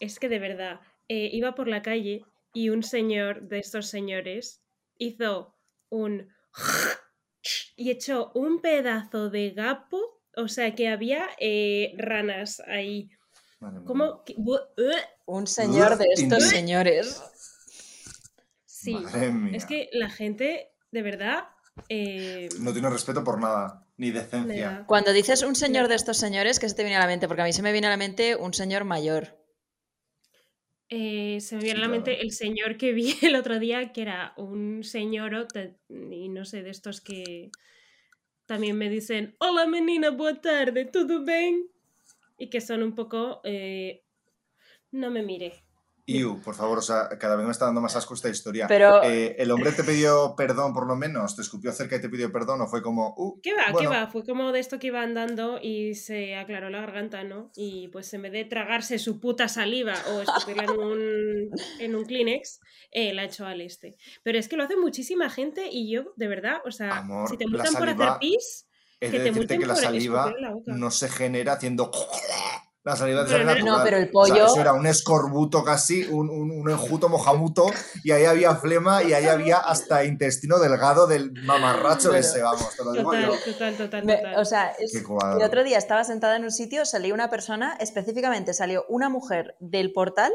es que de verdad, eh, iba por la calle y un señor de estos señores hizo un y echó un pedazo de gapo, o sea que había eh, ranas ahí. ¿Cómo? Un señor de estos señores. Sí, es que la gente, de verdad... Eh, no tiene respeto por nada, ni decencia. Cuando dices un señor de estos señores, ¿qué se te viene a la mente? Porque a mí se me viene a la mente un señor mayor. Eh, se me viene a la mente el señor que vi el otro día, que era un señor, y no sé, de estos que también me dicen, hola menina, buena tarde, ¿todo bien? Y que son un poco, eh, no me mire, Iu, por favor, o sea, cada vez me está dando más asco esta historia. Pero... Eh, ¿El hombre te pidió perdón por lo menos? ¿Te escupió cerca y te pidió perdón o fue como... Uh, ¿Qué va? ¿Qué va? Fue como de esto que iba andando y se aclaró la garganta, ¿no? Y pues en vez de tragarse su puta saliva o escupirla en un, en un Kleenex, eh, la echó al este. Pero es que lo hace muchísima gente y yo, de verdad, o sea, si te multan por hacer pis... Es que de decirte que la saliva no se genera haciendo la salida de pero no, pero el pollo. eso era un escorbuto casi, un, un, un, enjuto mojamuto, y ahí había flema y ahí había hasta intestino delgado del mamarracho ese, vamos, te lo digo total, yo. Total, total, total. o sea, el otro día estaba sentada en un sitio, salió una persona, específicamente salió una mujer del portal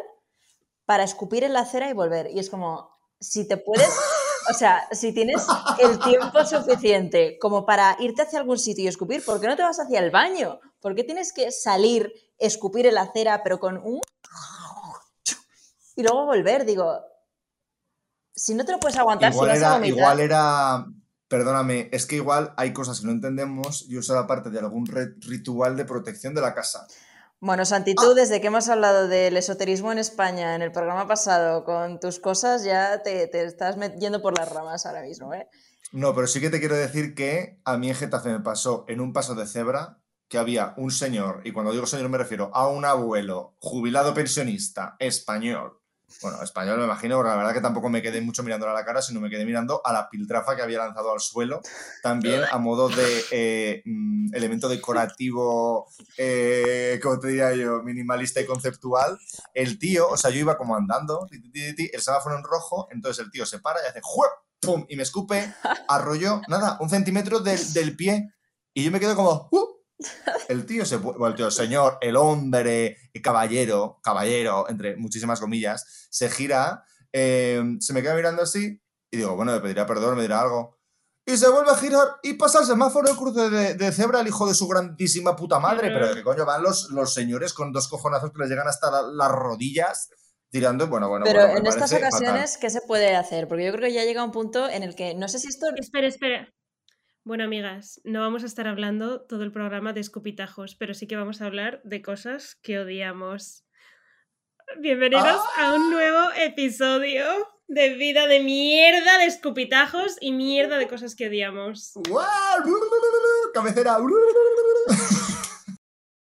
para escupir en la acera y volver. Y es como, si te puedes. O sea, si tienes el tiempo suficiente como para irte hacia algún sitio y escupir, ¿por qué no te vas hacia el baño? ¿Por qué tienes que salir escupir en la acera, pero con un... Y luego volver, digo, si no te lo puedes aguantar, igual si era, Igual era, perdóname, es que igual hay cosas que no entendemos y usa la parte de algún ritual de protección de la casa. Bueno, Santi, tú desde que hemos hablado del esoterismo en España en el programa pasado con tus cosas, ya te, te estás yendo por las ramas ahora mismo, ¿eh? No, pero sí que te quiero decir que a mí en Getafe me pasó en un paso de cebra que había un señor, y cuando digo señor me refiero a un abuelo jubilado pensionista español. Bueno, español me imagino, porque la verdad que tampoco me quedé mucho mirándole a la cara, sino me quedé mirando a la piltrafa que había lanzado al suelo, también a modo de eh, mm, elemento decorativo, eh, como te diría yo, minimalista y conceptual. El tío, o sea, yo iba como andando, el semáforo en rojo, entonces el tío se para y hace ¡pum! y me escupe, arroyo, nada, un centímetro del, del pie. Y yo me quedo como, ¡uh! El tío se bueno, el tío, señor, el hombre, el caballero, caballero, entre muchísimas comillas, se gira, eh, se me queda mirando así y digo, bueno, le pedirá perdón, me dirá algo. Y se vuelve a girar y pasa el semáforo de cruce de, cebra el hijo de su grandísima puta madre. Pero ¿de qué coño van los, los señores con dos cojonazos que les llegan hasta las rodillas? Tirando, bueno, bueno. Pero en estas ocasiones, ¿qué se puede hacer? Porque yo creo que ya llega un punto en el que no sé si esto. Espera, espera. Bueno, amigas, no vamos a estar hablando todo el programa de escupitajos, pero sí que vamos a hablar de cosas que odiamos. Bienvenidos a un nuevo episodio de vida de mierda de escupitajos y mierda de cosas que odiamos. Cabecera.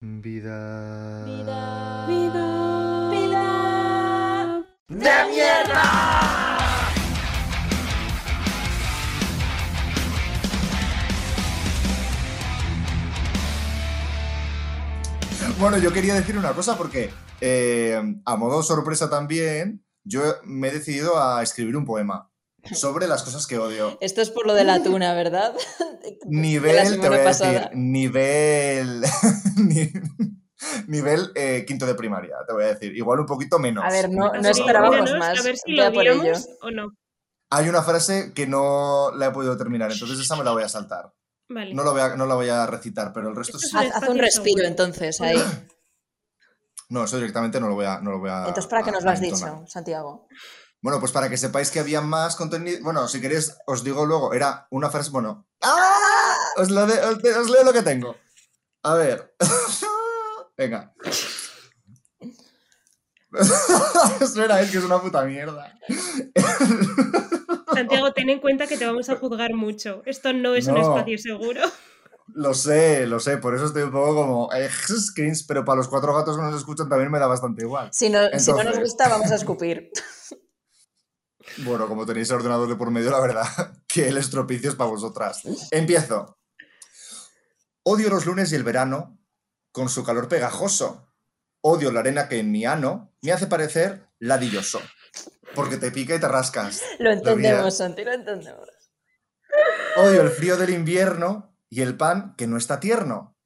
Vida. Vida. Vida. Vida. ¡De mierda! Bueno, yo quería decir una cosa porque eh, a modo sorpresa también, yo me he decidido a escribir un poema sobre las cosas que odio. Esto es por lo de la tuna, ¿verdad? nivel, te voy a decir, nivel... nivel eh, quinto de primaria, te voy a decir. Igual un poquito menos. A ver, no, no esperábamos más. A ver si lo o no. Hay una frase que no la he podido terminar, entonces esa me la voy a saltar. No, lo voy a, no la voy a recitar, pero el resto sí. Haz, un respiro entonces ahí. No, eso directamente no lo voy a. No lo voy a entonces, ¿para qué nos lo has dicho, Santiago? Bueno, pues para que sepáis que había más contenido. Bueno, si queréis, os digo luego, era una frase. Bueno. ¡Ah! Os, lo os, leo lo que tengo. A ver. Venga. Espera, es que es una puta mierda. Santiago, ten en cuenta que te vamos a juzgar mucho. Esto no es un espacio seguro. Lo sé, lo sé, por eso estoy un poco como eh, screens, pero para los cuatro gatos que nos escuchan también me da bastante igual. Si no, si no nos gusta, vamos a escupir. Bueno, como tenéis ordenador de por medio, la verdad que el estropicio es para vosotras. Empiezo. Odio los lunes y el verano con su calor pegajoso odio la arena que en mi ano me hace parecer ladilloso. Porque te pica y te rascas. Lo entendemos. Santi, lo entendemos. Odio el frío del invierno y el pan que no está tierno.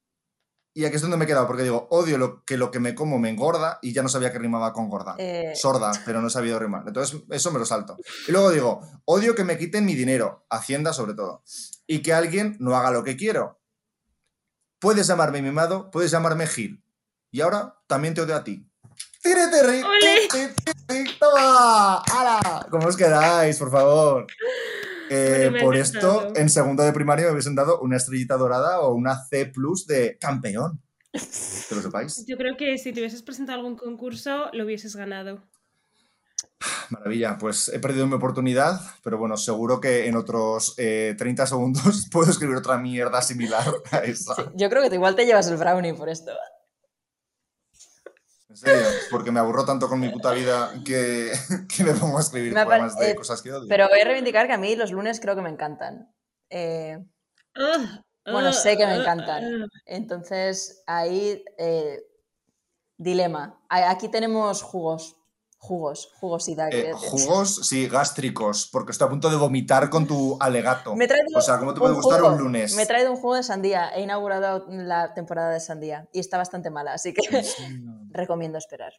Y aquí es donde me he quedado, porque digo, odio lo que lo que me como me engorda y ya no sabía que rimaba con gorda. Eh, Sorda, pero no he sabido rimar. Entonces, eso me lo salto. Y luego digo, odio que me quiten mi dinero, Hacienda sobre todo, y que alguien no haga lo que quiero. Puedes llamarme mimado, puedes llamarme Gil. Y ahora también te odio a ti. ¡Tírete, ri! ¡Ole! ¡Ti, ti, ti! ¡Toma! ¡Hala! ¿Cómo os quedáis, por favor? Eh, Bueno, por esto, en segundo de primaria me hubiesen dado una estrellita dorada o una C plus de campeón. Que lo sepáis. Yo creo que si te hubieses presentado a algún concurso, lo hubieses ganado. Maravilla, pues he perdido mi oportunidad, pero bueno, seguro que en otros eh, 30 segundos puedo escribir otra mierda similar a esa. sí, yo creo que igual te llevas el brownie por esto. En serio, porque me aburro tanto con mi puta vida que, que me pongo a escribir Me poemas de eh, cosas que odio. Pero voy a reivindicar que a mí los lunes creo que me encantan. Eh, Ah, Bueno, sé que me ah, encantan. ah. entonces, ahí, eh, dilema. Aquí tenemos jugos. Jugos, jugosidad. Eh, jugos, sí, gástricos, porque estoy a punto de vomitar con tu alegato. Me O sea, ¿cómo te puede gustar jugo. un lunes? Me he traído un jugo de sandía. He inaugurado la temporada de sandía y está bastante mala, así que recomiendo esperar.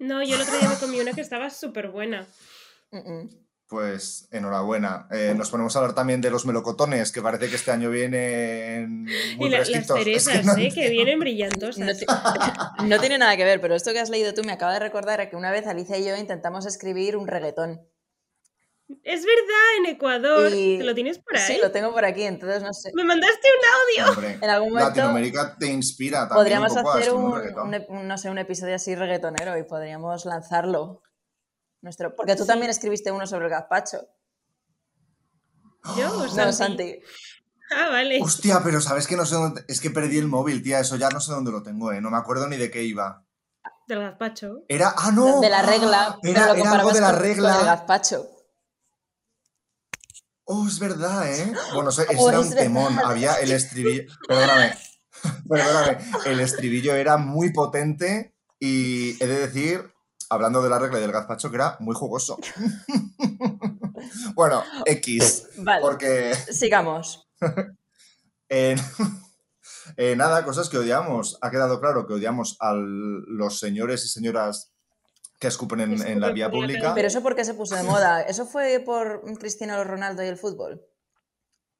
No, yo el otro día me comí una que estaba súper buena. Mm, mm. Pues enhorabuena. Eh, nos ponemos a hablar también de los melocotones, que parece que este año vienen muy y la- las. Es cerezas, que no ¿eh? Que vienen brillantosas. No, ti- no tiene nada que ver, pero esto que has leído tú me acaba de recordar que una vez Alicia y yo intentamos escribir un reggaetón. Es verdad, en Ecuador. Y- ¿Te lo tienes por ahí? Sí, lo tengo por aquí, entonces no sé. Me mandaste un audio. Hombre, En algún momento Latinoamérica te inspira también podríamos un poco a hacer un, no sé, un episodio así reggaetonero y podríamos lanzarlo. Nuestro, porque tú también escribiste uno sobre el gazpacho. ¿Yo o No, Santi? Santi. Ah, vale. Hostia, pero sabes que no sé dónde. Es que perdí el móvil, tía. Eso ya no sé dónde lo tengo, ¿eh? No me acuerdo ni de qué iba. Del gazpacho. Era. ¡Ah, no! De la regla. pero Era, lo era algo de la con- regla. gazpacho. Oh, es verdad, ¿eh? Bueno, ese Oh, era es un temón. Había el estribillo. Perdóname. Perdóname. El estribillo era muy potente y he de decir, hablando de la regla y del gazpacho, que era muy jugoso. bueno, X. Vale, Porque. sigamos. Eh, eh, nada, cosas que odiamos. Ha quedado claro que odiamos a los señores y señoras que escupen en, la vía pública. Pero eso porque se puso de moda. ¿Eso fue por Cristiano Ronaldo y el fútbol?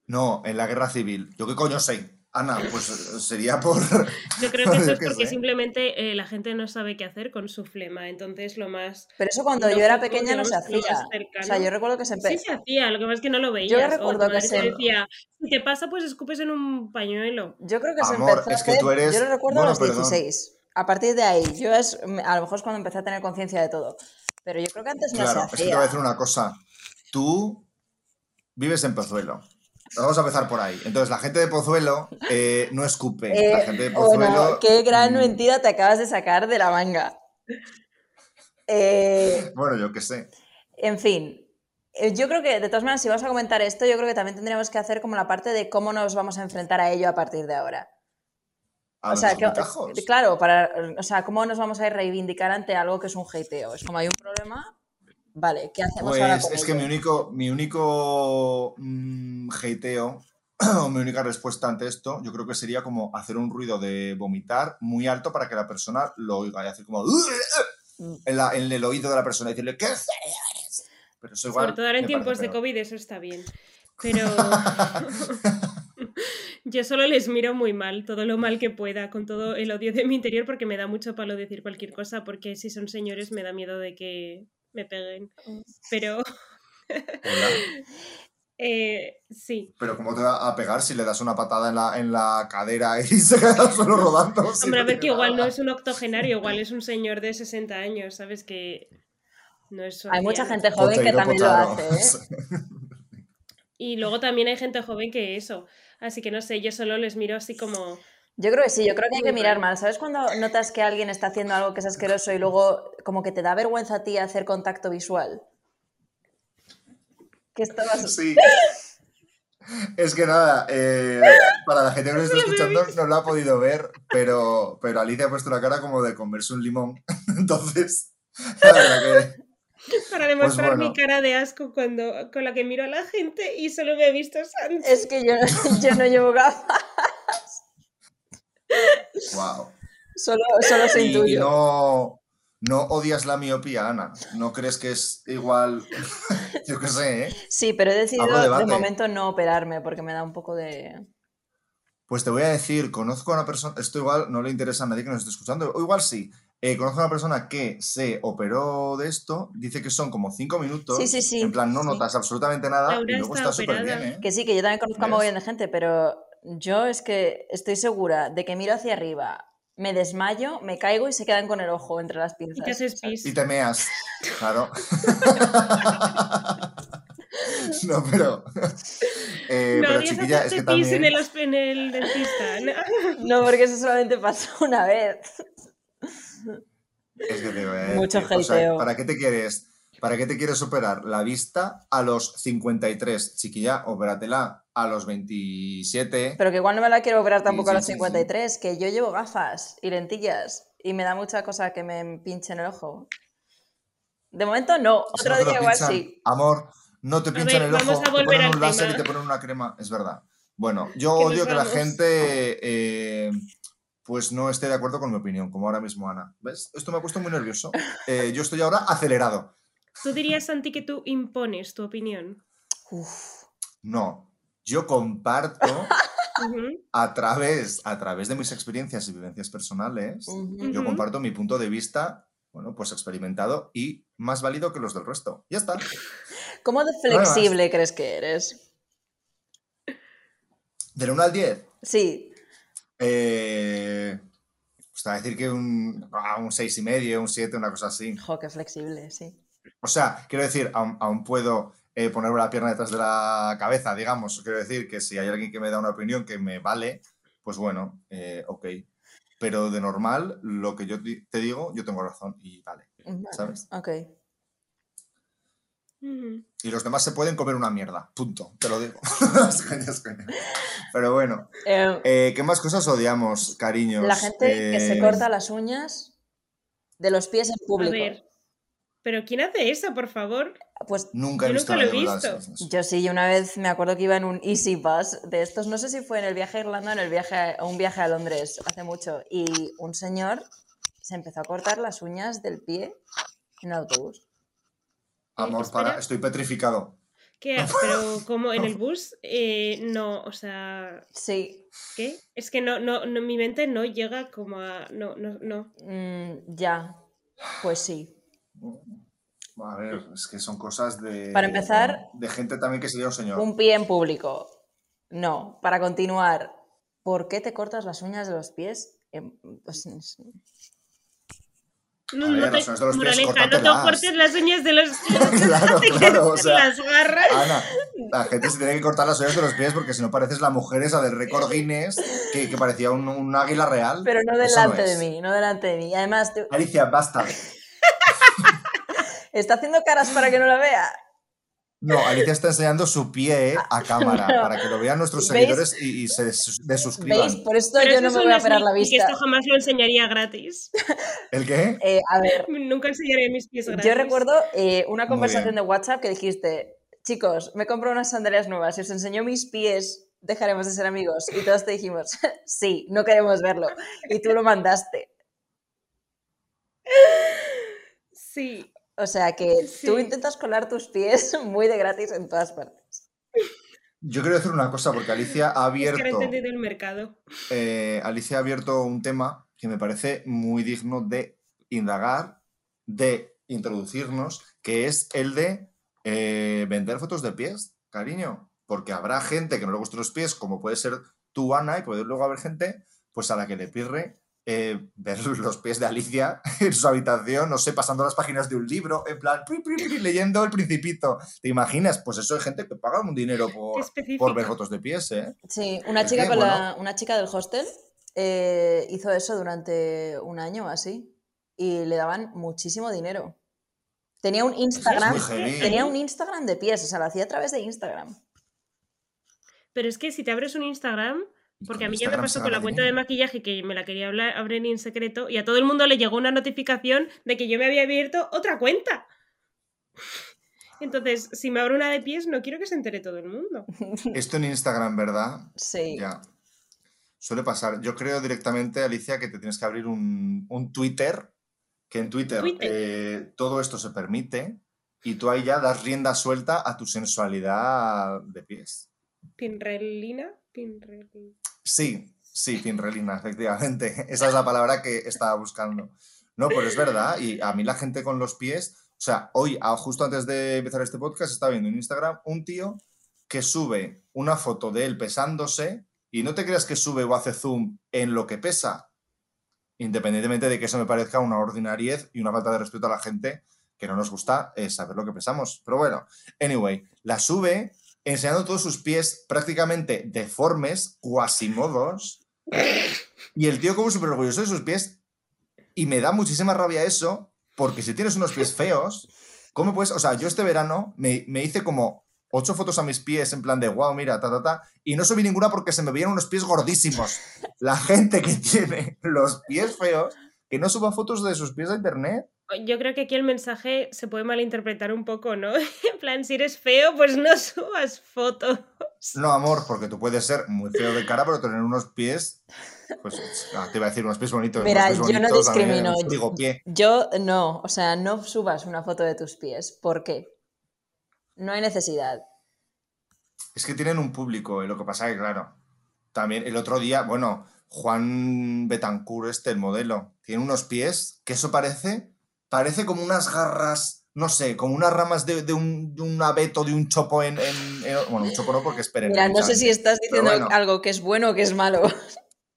No, en la guerra civil. ¿Yo qué coño sé? Ana, pues eh, sería por... Yo creo que eso Yo es porque simplemente eh, la gente no sabe qué hacer con su flema. Entonces, lo más. Pero eso cuando yo era pequeña no se hacía. O sea, yo recuerdo que se Sí empezó. se hacía, lo que pasa es que no lo veías. o recuerdo que se- decía, si te pasa, pues escupes en un pañuelo. Yo creo que se empezó a es que hacer- tú eres- Yo lo recuerdo a bueno, los perdón. 16. A partir de ahí, yo es, a lo mejor es cuando empecé a tener conciencia de todo. Pero yo creo que antes no Claro, se es que te voy a hacía. decir una cosa. Tú vives en Pozuelo. Vamos a empezar por ahí. Entonces, la gente de Pozuelo eh, no escupe. Eh, la gente de Pozuelo... bueno, qué gran mm, mentira te acabas de sacar de la manga. Eh, Bueno, yo qué sé. en fin, yo creo que de todas maneras, si vamos a comentar esto, yo creo que también tendríamos que hacer como la parte de cómo nos vamos a enfrentar a ello a partir de ahora. A o sea, que- claro, para, o sea, cómo nos vamos a reivindicar ante algo que es un hateo. Es como hay un problema, vale, ¿qué hacemos ahora Pues con es que mi único, mi único mm, hateo o mi única respuesta ante esto, yo creo que sería como hacer un ruido de vomitar muy alto para que la persona lo oiga y hacer como Mm. en, la- en el oído de la persona y decirle ¿qué eres?". Pero eso igual Sobre todo ahora en tiempos de peor. COVID, eso está bien. Pero yo solo les miro muy mal, todo lo mal que pueda, con todo el odio de mi interior, porque me da mucho palo decir cualquier cosa, porque si son señores me da miedo de que me peguen. Pero Hola. eh, sí. Pero ¿cómo te va a pegar si le das una patada en la, en la cadera y se queda solo rodando? si Hombre, a ver que igual no es un octogenario, igual es un señor de 60 años, ¿sabes? Que no es Hay mucha gente joven que también lo potaro. hace, ¿eh? Y luego también hay gente joven que eso. Así que no sé, yo solo les miro así como... Yo creo que sí, yo creo que hay que mirar mal. mal. ¿Sabes cuando notas que alguien está haciendo algo que es asqueroso y luego como que te da vergüenza a ti hacer contacto visual? Que estabas... Sí. Es que nada, eh, para la gente que nos está escuchando no lo ha podido ver, pero, pero Alicia ha puesto la cara como de comerse un limón. Entonces, la verdad que Para demostrar Pues bueno. mi cara de asco cuando, con la que miro a la gente y solo me ha visto Santi. Es que yo, yo no llevo gafas, wow. solo, solo se Y, y no, no odias la miopía, Ana. ¿No crees que es igual? Yo qué sé, ¿eh? Sí, pero he decidido de momento no operarme porque me da un poco de... Pues te voy a decir, conozco a una persona, esto igual no le interesa a nadie que nos esté escuchando, o igual sí. Eh, conozco a una persona que se operó de esto, dice que son como cinco minutos. Sí, sí, sí, En plan, no sí. notas absolutamente nada Laura y luego está súper bien, operada. ¿eh? Que sí, que yo también conozco a ¿Ves? mogollón de gente, pero yo es que estoy segura de que miro hacia arriba, me desmayo, me caigo y se quedan con el ojo entre las pinzas. Y te haces pis. Y te meas, claro. no, pero. eh, no pero chiquilla, es que pis en también. el, hosp- en el dentista. No. No, porque eso solamente pasó una vez. Es que te voy a decir, Mucho o sea. ¿Para qué te quieres? ¿Para qué te quieres operar la vista a los 53? Chiquilla, opératela a los 27. Pero que igual no me la quiero operar tampoco a sí, los sí, sí. 53, que yo llevo gafas y lentillas y me da mucha cosa que me pinche en el ojo. De momento no, otro no día igual pinchan, sí. Amor, no te A pinchan ver, el ojo, a te ponen un láser tema. y te ponen una crema. Es verdad. Bueno, yo odio que la gente eh, pues no esté de acuerdo con mi opinión, como ahora mismo Ana. ¿Ves? Esto me ha puesto muy nervioso. Eh, yo estoy ahora acelerado. Tú dirías, Santi, que tú impones tu opinión. Uf, No, yo comparto a través, a través de mis experiencias y vivencias personales, yo comparto mi punto de vista, bueno, pues experimentado y más válido que los del resto. Ya está. ¿Cómo de flexible crees que eres? Del 1 al 10, Sí, eh, pues te voy a decir que un, ah, un 6 y medio, un 7, una cosa así. jo, qué flexible, sí. O sea, quiero decir, aún, aún puedo eh, ponerme la pierna detrás de la cabeza, digamos. Quiero decir que si hay alguien que me da una opinión que me vale, pues bueno, eh, ok. Pero de normal, lo que yo te digo, yo tengo razón y vale. ¿Sabes? Ok. Y los demás se pueden comer una mierda, punto, te lo digo. Pero bueno, Eh, eh, ¿qué más cosas odiamos, cariños? la gente que se Eh, corta las uñas de los pies en A público. ver. ¿Pero quién hace eso, por favor? Pues Nunca he Yo visto nunca lo he visto. Yo sí, yo una vez me acuerdo que iba en un Easy Bus de estos, no sé si fue en el viaje a Irlanda o en el viaje a, un viaje a Londres hace mucho, y un señor se empezó a cortar las uñas del pie en el autobús. Amor, para, estoy petrificado. ¿Qué? Pero como en el bus, eh, no, o sea, Sí, ¿qué? Es que no, no, no, mi mente no llega como a. No, no, no. mm, ya, pues sí. A ver, es que son cosas de. Para empezar, De gente también que sería un señor. Un pie en público. No, para continuar, ¿por qué te cortas las uñas de los pies? Pues, No, ver, no te, las uñas de los pies, moraleja, no te cortes las uñas de los pies. claro, claro, o cortes sea. las garras. Ana, la gente se tiene que cortar las uñas de los pies porque si no pareces la mujer esa del récord Guinness que, que parecía un, un águila real. Pero no delante de mí, no delante de mí. Además, te- Alicia, basta. está haciendo caras para que no la vea. No, Alicia está enseñando su pie a cámara No. para que lo vean nuestros ¿Veis? seguidores y, y se des- desuscriban. ¿Veis? Por esto Pero yo no es me voy a operar la sneak peek, vista. esto jamás lo enseñaría gratis. ¿El qué? Eh, a ver, Nunca enseñaría mis pies gratis. yo recuerdo eh, una conversación de WhatsApp que dijiste, chicos, me compro unas sandalias nuevas, si os enseño mis pies, dejaremos de ser amigos. Y todos te dijimos, sí, no queremos verlo. Y tú lo mandaste. Sí. O sea que tú intentas colar tus pies muy de gratis en todas partes. Yo quiero decir una cosa porque Alicia ha Es que no he abierto, entendido el mercado. eh, Alicia ha abierto un tema que me parece muy digno de indagar, de introducirnos, que es el de eh, vender fotos de pies, cariño. Porque habrá gente que no le gusten los pies, como puede ser tú, Ana, y puede luego haber gente pues a la que le pirre eh, ver los pies de Alicia en su habitación, no sé, pasando las páginas de un libro, en plan, pri, pri, pri, leyendo El Principito. ¿Te imaginas? Pues eso hay gente que paga un dinero por, ver fotos de pies, ¿eh? Sí, una chica, que, con la- una chica del hostel eh, hizo eso durante un año o así y le daban muchísimo dinero. Tenía un Instagram, tenía un Instagram de pies, o sea, lo hacía a través de Instagram. Pero es que si te abres un Instagram, porque a mí ya me pasó con la cuenta de maquillaje que me la quería hablar- abrir en secreto y a todo el mundo le llegó una notificación de que yo me había abierto otra cuenta. Entonces, si me abro una de pies, no quiero que se entere todo el mundo. Esto en Instagram, ¿verdad? Sí. Ya. Suele pasar. Yo creo directamente, Alicia, que te tienes que abrir un, un Twitter, que en Twitter, Twitter. eh, todo esto se permite y tú ahí ya das rienda suelta a tu sensualidad de pies. Pinrelina, pinrelina. Sí, sí, finrelina, efectivamente. Esa es la palabra que estaba buscando. No, pero es verdad. Y a mí la gente con los pies, o sea, hoy, justo antes de empezar este podcast, estaba viendo en Instagram un tío que sube una foto de él pesándose y no te creas que sube o hace zoom en lo que pesa, independientemente de que eso me parezca una ordinariez y una falta de respeto a la gente que no nos gusta eh, saber lo que pesamos. Pero bueno, anyway, la sube enseñando todos sus pies prácticamente deformes, cuasimodos, y el tío como súper orgulloso de sus pies, y me da muchísima rabia eso, porque si tienes unos pies feos, ¿cómo puedes? O sea, yo este verano me, me hice como ocho fotos a mis pies en plan de, wow, mira, ta, ta, ta, y no subí ninguna porque se me veían unos pies gordísimos. La gente que tiene los pies feos, que no suba fotos de sus pies a internet. Yo creo que aquí el mensaje se puede malinterpretar un poco, ¿no? En plan, si eres feo, pues no subas fotos. No, amor, porque tú puedes ser muy feo de cara, pero tener unos pies. Pues ah, te iba a decir unos pies bonitos. Mira, pies yo no también, discrimino. un frigopié. Yo no, o sea, no subas una foto de tus pies. ¿Por qué? No hay necesidad. Es que tienen un público, y lo que pasa es que, claro, también el otro día, bueno, Juan Betancourt, este, el modelo, tiene unos pies que eso parece, parece como unas garras, no sé, como unas ramas de, de un, de un abeto, de un chopo en, en- en- Bueno, un chopo no porque es perenne. Mira, no sé si estás diciendo bueno. algo que es bueno o que es malo.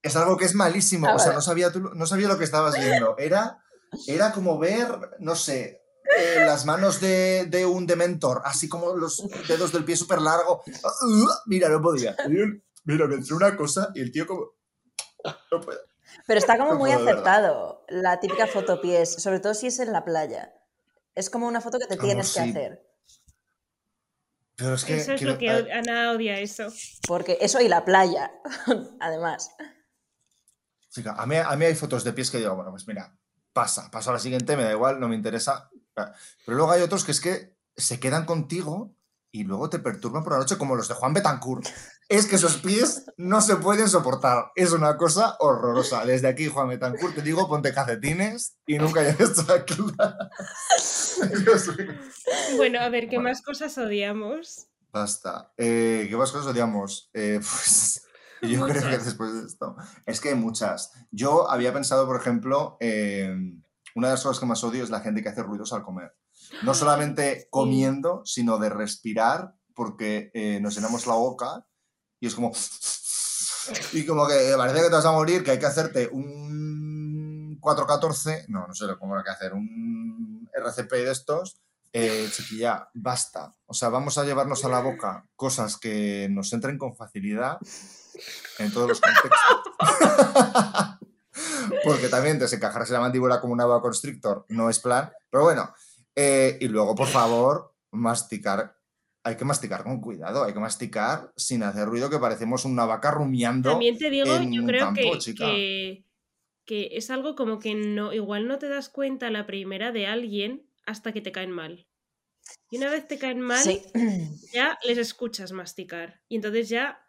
Es algo que es malísimo. Ah, o sea, vale. no sabía, tú- no sabía lo que estabas viendo. Era, era como ver, no sé, eh, las manos de, de un dementor, así como los dedos del pie súper largo. Mira, no podía. Mira, me entró una cosa y el tío como... No puedo. Pero está como No muy aceptado la típica foto pies, sobre todo si es en la playa. Es como una foto que te tienes que sí. hacer. Pero es que... Eso es quiero- lo que Ana odia eso. Porque eso y la playa, además. Chica, a mí, a mí hay fotos de pies que digo, bueno, pues mira, pasa, paso a la siguiente, me da igual, no me interesa. Pero luego hay otros que es que se quedan contigo y luego te perturban por la noche, como los de Juan Betancourt. Es que esos pies no se pueden soportar. Es una cosa horrorosa. Desde aquí, Juan Betancourt, te digo, ponte calcetines y nunca. Dios mío. Bueno, a ver, ¿qué Bueno. más cosas odiamos? Basta. Eh, ¿Qué más cosas odiamos? Eh, pues yo creo que después de esto. Es que hay muchas. Yo había pensado, por ejemplo, eh, una de las cosas que más odio es la gente que hace ruidos al comer. No solamente comiendo, sino de respirar, porque eh, nos llenamos la boca y es como. Y como que parece que te vas a morir, que hay que hacerte un 414. No, no sé cómo hay que hacer. Un RCP de estos. Eh, chiquilla, basta. O sea, vamos a llevarnos a la boca cosas que nos entren con facilidad en todos los contextos. Porque también desencajarse la mandíbula como un boa constrictor no es plan. Pero bueno, eh, y luego, por favor, masticar. Hay que masticar con cuidado, hay que masticar sin hacer ruido que parecemos una vaca rumiando. También te digo, en yo un creo campo, que, chica. que, que es algo como que no, igual no te das cuenta la primera de alguien hasta que te caen mal. Y una vez te caen mal, Sí. ya les escuchas masticar. Y entonces ya.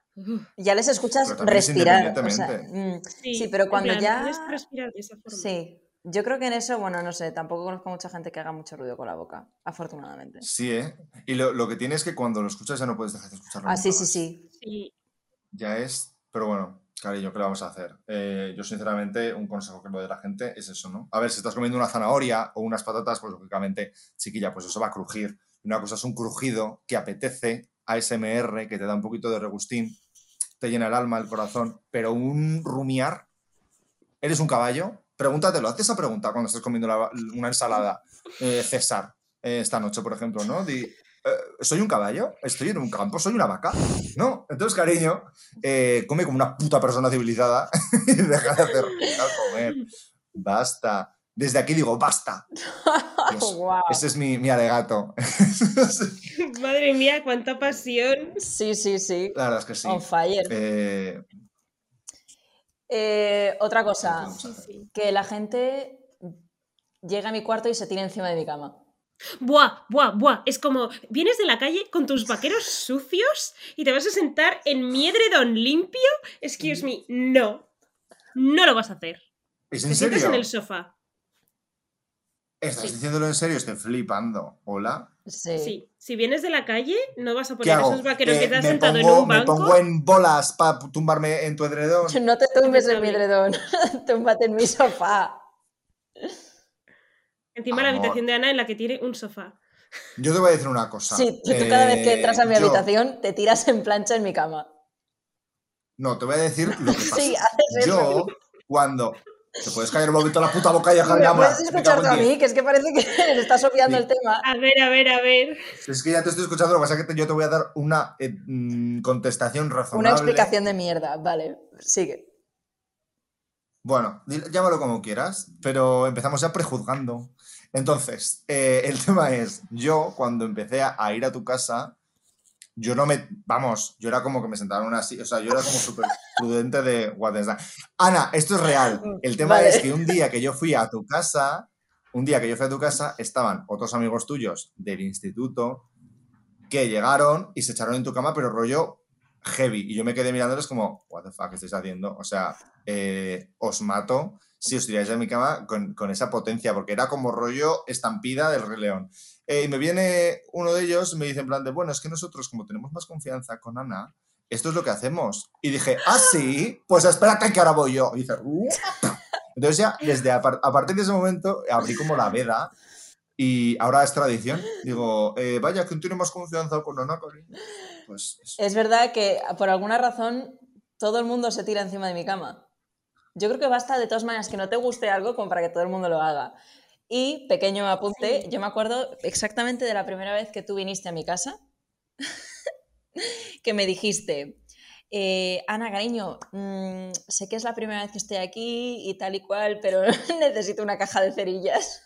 Ya les escuchas es respirar. o sea, independientemente. mm, sí, Sí, pero cuando plan, ya- respirar de esa forma. sí. Yo creo que en eso, bueno, no sé, tampoco conozco mucha gente que haga mucho ruido con la boca, afortunadamente. Sí, ¿eh? Y lo, lo que tiene es que cuando lo escuchas ya no puedes dejar de escucharlo. Ah, sí, sí, sí. Sí, Ya es, pero bueno, cariño, ¿qué le vamos a hacer? Eh, yo, sinceramente, un consejo que le doy a la gente es eso, ¿no? A ver, si estás comiendo una zanahoria o unas patatas, pues lógicamente, chiquilla, pues eso va a crujir. Una cosa es un crujido que apetece, ASMR, que te da un poquito de regustín, te llena el alma, el corazón, pero un rumiar, ¿eres un caballo? Pregúntatelo, haz esa pregunta cuando estés comiendo la- una ensalada, eh, César, eh, esta noche, por ejemplo, ¿no? Di, eh, ¿Soy un caballo? ¿Estoy en un campo? ¿Soy una vaca? No, entonces, cariño, eh, come como una puta persona civilizada y deja de hacer comer. Basta. Desde aquí digo, basta. Dios, Guau. Ese es mi, mi alegato. Madre mía, cuánta pasión. Sí, sí, sí. La verdad es que sí. On fire. Eh, Eh, otra cosa, que la gente llega a mi cuarto y se tira encima de mi cama. Buah, buah, buah. Es como, vienes de la calle con tus vaqueros sucios y te vas a sentar en mi edredón limpio. Excuse me, no. No lo vas a hacer. ¿Es Te en sientas serio? en el sofá. ¿Estás Sí. diciéndolo en serio? Estoy flipando. ¿Hola? Sí. Sí. Si vienes de la calle, no vas a ¿Qué poner esos vaqueros Eh, que te has me sentado pongo, en un ¿Me banco. pongo en bolas para tumbarme en tu edredón? No te tumbes en mi edredón, túmbate en mi sofá. Encima la habitación de Ana en la que tiene un sofá. Yo te voy a decir una cosa. Sí, tú, tú cada vez que Eh, entras a mi yo- habitación te tiras en plancha en mi cama. No, te voy a decir lo que pasa. Sí, haces eso. Yo, cuando... ¿Te puedes callar un momento la puta boca y dejar ¿Me de hablar? puedes escuchar a mí? Que es que parece que le estás obviando Sí. el tema. A ver, a ver, a ver. Es que ya te estoy escuchando, lo que pasa es que te- yo te voy a dar una eh, mm, contestación razonable. Una explicación de mierda. Vale, sigue. Bueno, llámalo como quieras, pero empezamos ya prejuzgando. Entonces, eh, el tema es, yo cuando empecé a, a ir a tu casa, yo no me, vamos, yo era como que me una silla, o sea, yo era como súper prudente de what is that? Ana, esto es real. El tema Vale. es que un día que yo fui a tu casa, un día que yo fui a tu casa, estaban otros amigos tuyos del instituto que llegaron y se echaron en tu cama, pero rollo heavy. Y yo me quedé mirándoles como, what the fuck, ¿qué estáis haciendo? O sea, eh, os mato si os tiráis de mi cama con, con esa potencia, porque era como rollo estampida del Rey León. Eh, y me viene uno de ellos y me dice en plan de, bueno, es que nosotros como tenemos más confianza con Ana, esto es lo que hacemos. Y dije, ah, sí, pues espérate que ahora voy yo. Y dice, "Uh". entonces ya, desde a, par- a partir de ese momento, abrí como la veda y ahora es tradición. Digo, eh, vaya, ¿quién tiene más confianza con Ana, cariño? Pues eso. Es verdad que por alguna razón todo el mundo se tira encima de mi cama. Yo creo que basta de todas maneras que no te guste algo como para que todo el mundo lo haga. Y pequeño apunte, Sí. yo me acuerdo exactamente de la primera vez que tú viniste a mi casa, que me dijiste, eh, Ana, cariño, mm, sé que es la primera vez que estoy aquí y tal y cual, pero necesito una caja de cerillas.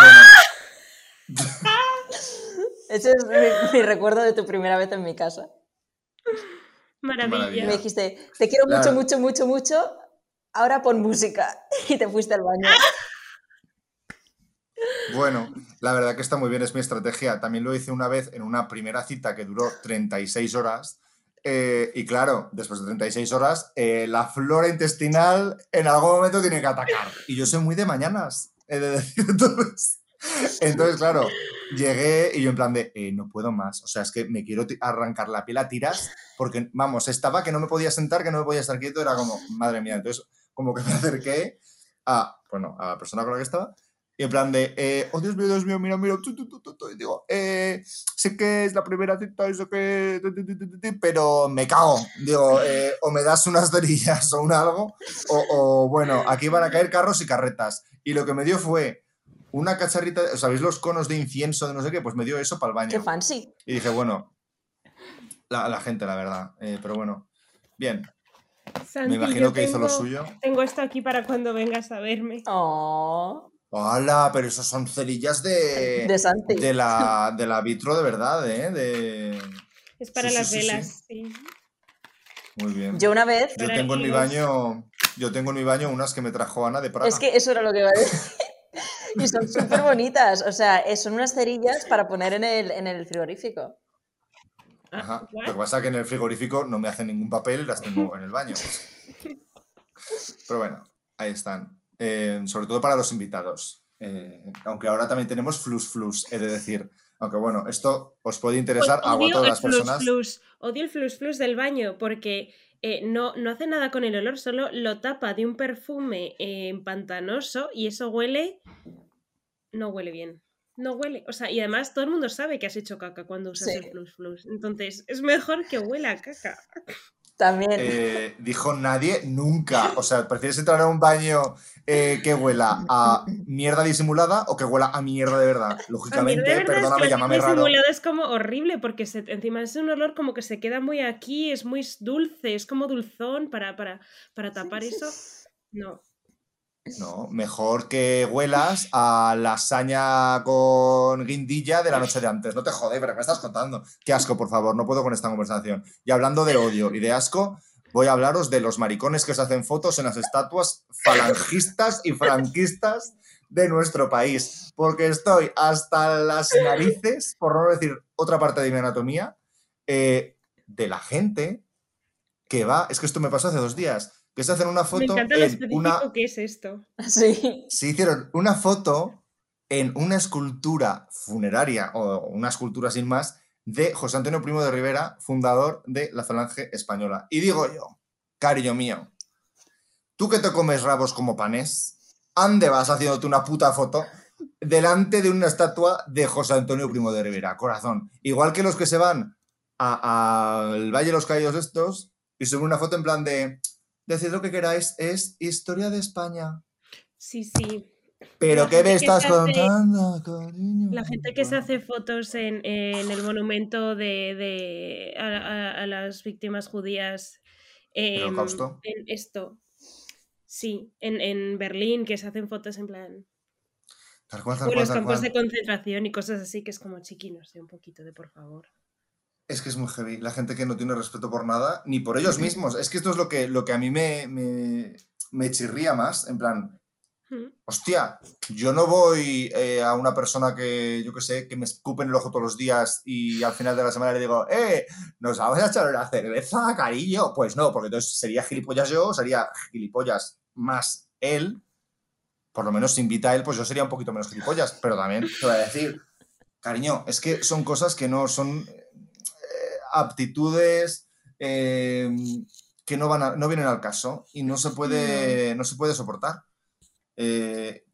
Bueno, Ese es mi, mi recuerdo de tu primera vez en mi casa. Maravilla. Me dijiste, te quiero mucho, mucho, mucho, mucho, ahora pon música. Y te fuiste al baño. Bueno, la verdad que está muy bien, es mi estrategia. También lo hice una vez en una primera cita que duró 36 horas. eh, y claro, después de 36 horas, eh, la flora intestinal en algún momento tiene que atacar. Y yo soy muy de mañanas, he de decir. Entonces, entonces claro, llegué y yo en plan de, eh, no puedo más. O sea, es que me quiero arrancar la piel a tiras porque, vamos, estaba que no me podía sentar, que no me podía estar quieto. Era como, madre mía. Entonces, como que me acerqué a, bueno, a la persona con la que estaba y en plan de, eh, oh Dios mío, Dios mío, mira, mira, tu, tu, tu, tu, tu", y digo, eh, sé que es la primera cita sé que, pero me cago. Digo, eh, o me das unas cerillas o un algo, o, o, bueno, aquí van a caer carros y carretas. Y lo que me dio fue una cacharrita, ¿sabéis los conos de incienso de no sé qué? Pues me dio eso para el Qué baño. fancy. Y dije, bueno, la, la gente, la verdad. Eh, pero bueno, bien, Santi, me imagino que hizo lo suyo. Tengo esto aquí para cuando vengas a verme. Oh, ¡Hala! Pero esos son cerillas de... de Santi. De la, de la vitro de verdad, ¿eh? De... Es para Sí, las sí, velas, sí. Muy bien. Yo una vez, Yo tengo en mi baño, yo tengo en mi baño unas que me trajo Ana de Praga. es que eso era lo que iba a decir. Y son súper bonitas. O sea, son unas cerillas para poner en el, en el frigorífico. Ah, Ajá. Lo que pasa es que en el frigorífico no me hacen ningún papel y las tengo en el baño. Pero bueno, ahí están. Eh, sobre todo para los invitados. Eh, aunque ahora también tenemos flus flus, he de decir. Aunque bueno, esto os puede interesar a Odio todas el las flus personas. flus. Odio el flus flus del baño porque eh, no, no hace nada con el olor, solo lo tapa de un perfume eh, pantanoso y eso huele. No huele bien. No huele. O sea, y además todo el mundo sabe que has hecho caca cuando usas Sí. el flus flus. Entonces, es mejor que huela a caca. También. Eh, dijo nadie nunca. O sea, ¿prefieres entrar a un baño eh, que huela a mierda disimulada o que huela a mierda de verdad? Lógicamente, de verdad perdóname, es que llámame el raro. disimulado es como horrible porque se- encima es un olor como que se queda muy aquí, es muy dulce, es como dulzón para, para, para tapar eso. No. No, mejor que huelas a lasaña con guindilla de la noche de antes. No te jode, pero ¿qué me estás contando? Qué asco, por favor, no puedo con esta conversación. Y hablando de odio y de asco, voy a hablaros de los maricones que se hacen fotos en las estatuas falangistas y franquistas de nuestro país. Porque estoy hasta las narices, por no decir otra parte de mi anatomía, eh, de la gente que va. Es que esto me pasó hace dos días que se hacen una foto. Me encanta lo específico que es esto. Sí. Se hicieron una foto en una escultura funeraria, o una escultura sin más, de José Antonio Primo de Rivera, fundador de la Falange Española. Y digo yo, cariño mío, tú que te comes rabos como panes, ande vas haciéndote una puta foto delante de una estatua de José Antonio Primo de Rivera, corazón. Igual que los que se van al Valle de los Caídos estos y suben una foto en plan de decid lo que queráis, es historia de España. Sí, sí. Pero ¿qué me estás contando, cariño? La gente que se hace fotos en, el monumento de, a, las víctimas judías. Em, en esto. Sí, en, Berlín, que se hacen fotos en plan. Tal cual, o los campos de concentración y cosas así, que es como chiquinos, un poquito de por favor. Es que es muy heavy. La gente que no tiene respeto por nada, ni por ellos mismos. Es que esto es lo que, lo que a mí me, me, chirría más. En plan, hostia, yo no voy eh, a una persona que, yo qué sé, que me escupe en el ojo todos los días y al final de la semana le digo, ¡eh! ¿Nos vamos a echar una cerveza, cariño? Pues no, porque entonces sería gilipollas yo, sería gilipollas más él. Por lo menos si invita a él, pues yo sería un poquito menos gilipollas. Pero también te voy a decir, cariño, es que son cosas que no son aptitudes eh, que no, van no vienen al caso y no se puede, no. se puede soportar. Eh,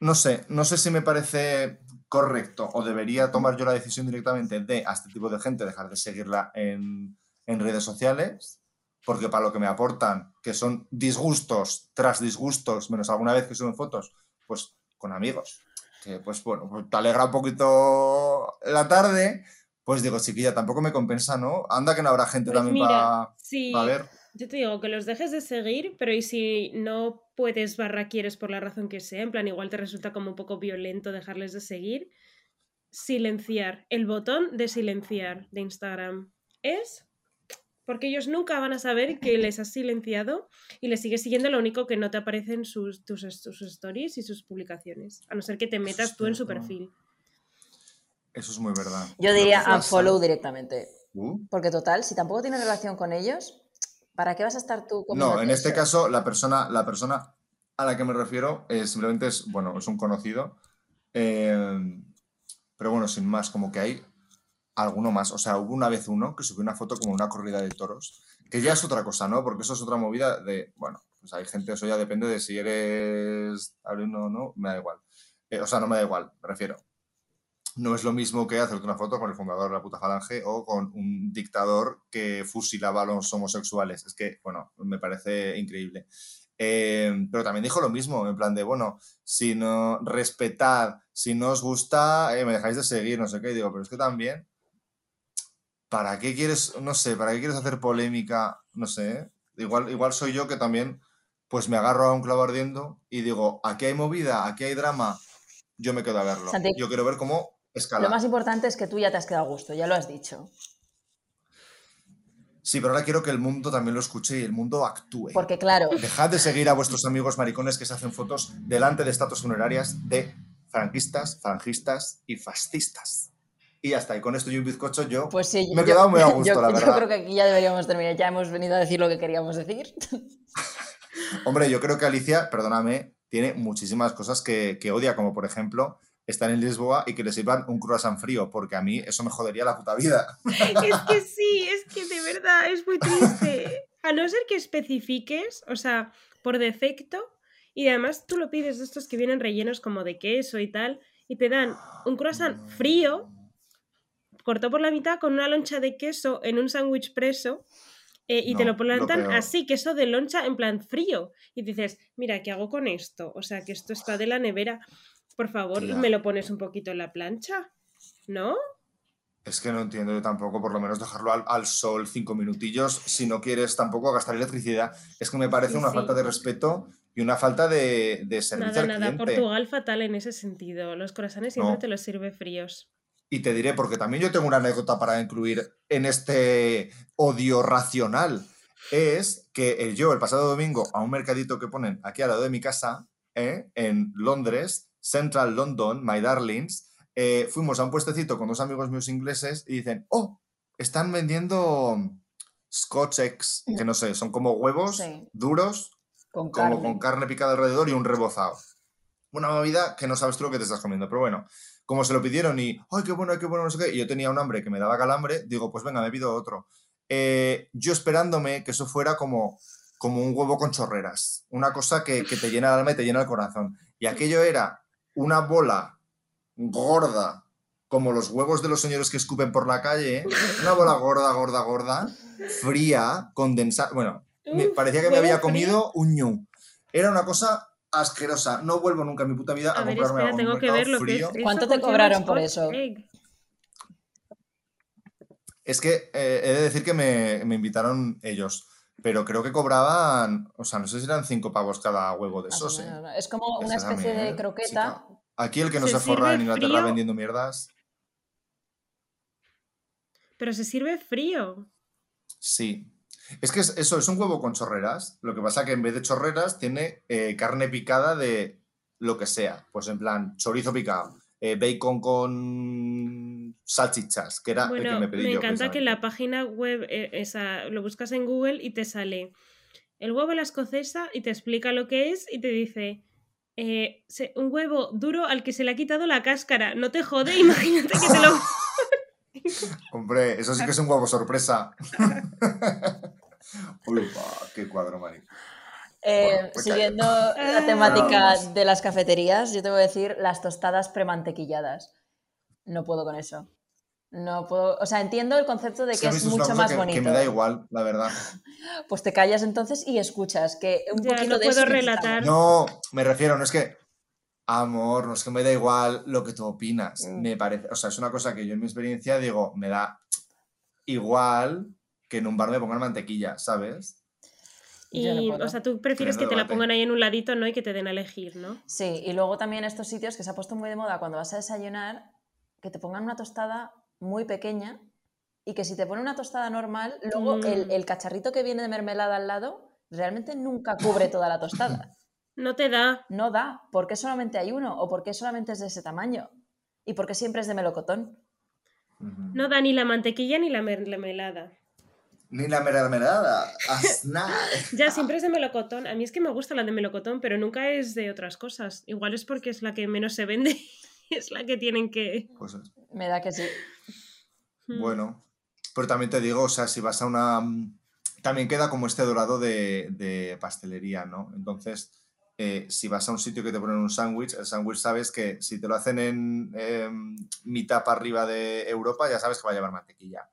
no sé, no sé si me parece correcto o debería tomar yo la decisión directamente de a este tipo de gente dejar de seguirla en, en redes sociales, porque para lo que me aportan, que son disgustos tras disgustos, menos alguna vez que suben fotos, pues con amigos, que pues bueno, pues te alegra un poquito la tarde, pues digo, chiquilla, tampoco me compensa, ¿no? Anda que no habrá gente pues también para ver. Yo te digo que los dejes de seguir, pero y si no puedes barra quieres por la razón que sea, en plan, igual te resulta como un poco violento dejarles de seguir, silenciar. El botón de silenciar de Instagram es porque ellos nunca van a saber que les has silenciado y les sigues siguiendo, lo único que no te aparecen sus, tus, sus stories y sus publicaciones, a no ser que te metas tú en su perfil. Eso es muy verdad. Yo diría unfollow directamente. ¿Uh? Porque total, si tampoco tienes relación con ellos, ¿para qué vas a estar tú con No, en este caso, la persona, la persona a la que me refiero simplemente es, bueno, es un conocido. Eh, pero bueno, sin más, como que hay alguno más. O sea, hubo una vez uno que subió una foto como una corrida de toros, que ya es otra cosa, ¿no? Porque eso es otra movida de, bueno, pues hay gente, eso ya depende de si eres alumno o no, me da igual. Eh, o sea, no me da igual, me refiero no es lo mismo que hacerte una foto con el fundador de la puta falange o con un dictador que fusilaba a los homosexuales. Es que, bueno, me parece increíble. Eh, pero también dijo lo mismo, en plan de, bueno, si no respetad, si no os gusta, eh, me dejáis de seguir, no sé qué. digo, pero es que también, ¿para qué quieres, no sé, para qué quieres hacer polémica? No sé, ¿eh? igual, igual soy yo que también, pues me agarro a un clavo ardiendo y digo, aquí hay movida, aquí hay drama, yo me quedo a verlo. yo quiero ver cómo lo más importante es que tú ya te has quedado a gusto, ya lo has dicho. Sí, pero ahora quiero que el mundo también lo escuche y el mundo actúe. Porque claro. Dejad de seguir a vuestros amigos maricones que se hacen fotos delante de estatuas funerarias de franquistas, franjistas y fascistas. Y hasta ahí con esto y un bizcocho yo pues sí, me he quedado muy a gusto, la verdad. Yo creo que aquí ya deberíamos terminar, ya hemos venido a decir lo que queríamos decir. Hombre, yo creo que Alicia, perdóname, tiene muchísimas cosas que, que odia, como por ejemplo estar en Lisboa y que les sirvan un croissant frío, porque a mí eso me jodería la puta vida. Es que sí, es que de verdad es muy triste. A no ser que especifiques, o sea, por defecto, y además tú lo pides de estos que vienen rellenos como de queso y tal, y te dan un croissant frío, cortado por la mitad, con una loncha de queso en un sándwich preso. Eh, y te lo plantan así, queso de loncha en plan frío. Y dices, mira, ¿qué hago con esto? O sea, que esto está de la nevera. Por favor, me lo pones un poquito en la plancha, ¿no? Es que no entiendo yo tampoco, por lo menos dejarlo al, sol cinco minutillos, si no quieres tampoco gastar electricidad. Es que me parece una falta de respeto y una falta de, de servicio Nada, al nada. cliente. Portugal fatal en ese sentido. Los corazones siempre No. te los sirve fríos. Y te diré, porque también yo tengo una anécdota para incluir en este odio racional. Es que yo el pasado domingo a un mercadito que ponen aquí al lado de mi casa, ¿eh? en Londres, Central London, My Darlings, eh, fuimos a un puestecito con dos amigos míos ingleses y dicen, oh, están vendiendo Scotch eggs, que no sé, son como huevos Sí. duros Con como carne. con carne picada alrededor y un rebozado. Una movida que no sabes tú lo que te estás comiendo, pero bueno, como se lo pidieron y, ¡ay, qué bueno, qué bueno, no sé qué! Y yo tenía un hambre que me daba calambre, digo, pues venga, me pido otro. Eh, yo esperándome que eso fuera como, como un huevo con chorreras, una cosa que, que te llena el alma y te llena el corazón. Y aquello era una bola gorda, como los huevos de los señores que escupen por la calle, una bola gorda, gorda, gorda, fría, condensada. Bueno, me parecía que me había frío. comido un ñu. Era una cosa asquerosa. No vuelvo nunca en mi puta vida a, A ver, comprarme espera, tengo que ver lo que es. frío. ¿Cuánto te cobraron por eso? egg. Es que eh, he de decir que me, me invitaron ellos, pero creo que cobraban, o sea, no sé si eran cinco pavos cada huevo de esos, ¿eh? Es como una especie de croqueta. Chica. Aquí el que no ¿Se se, forra en Inglaterra frío? vendiendo mierdas, Pero se sirve frío. sí. Es que es- eso es un huevo con chorreras. Lo que pasa que en vez de chorreras tiene eh, carne picada de lo que sea. Pues en plan, chorizo picado, eh, bacon con salchichas, que era el que me pedí me yo. encanta que la página web, eh, esa, lo buscas en Google y te sale el huevo a la escocesa y te explica lo que es y te dice eh, se- un huevo duro al que se le ha quitado la cáscara. No te jode, imagínate que te lo... Hombre, eso sí que es un huevo sorpresa. Uy, qué cuadro, Mari. Eh, Bueno, pues siguiendo Ah. la temática Vamos. de las cafeterías, yo te voy a decir las tostadas premantequilladas. No puedo con eso. No puedo, o sea, entiendo el concepto de Es que es mucho más que, bonito. que me da igual, la verdad. Pues te callas entonces y escuchas que un Ya, poquito no de puedo eso relatar. No, me refiero, no es que. Amor, no es que me da igual lo que tú opinas. Mm. Me parece. O sea, es una cosa que yo en mi experiencia digo, me da igual que en un bar me pongan mantequilla, ¿sabes? Y, o sea, tú prefieres que te la pongan ahí en un ladito, ¿no? Y que te den a elegir, ¿no? Sí, y luego también estos sitios que se ha puesto muy de moda cuando vas a desayunar, que te pongan una tostada muy pequeña y que si te ponen una tostada normal, luego Mm. el, el cacharrito que viene de mermelada al lado realmente nunca cubre toda la tostada. No te da. No da. ¿Por qué solamente hay uno? ¿O por qué solamente es de ese tamaño? ¿Y por qué siempre es de melocotón? No da ni la mantequilla ni la mermelada. Ni la mermelada. Aznar. Ya, siempre es de melocotón. A mí es que me gusta la de melocotón, pero nunca es de otras cosas. Igual es porque es la que menos se vende. y es la que tienen que... Pues Me da que sí. Mm. Bueno, pero también te digo, o sea, si vas a una... mm, También queda como este dorado de, de pastelería, ¿no? Entonces, eh, si vas a un sitio que te ponen un sándwich, el sándwich sabes que si te lo hacen en em, mitad para arriba de Europa, ya sabes que va a llevar mantequilla.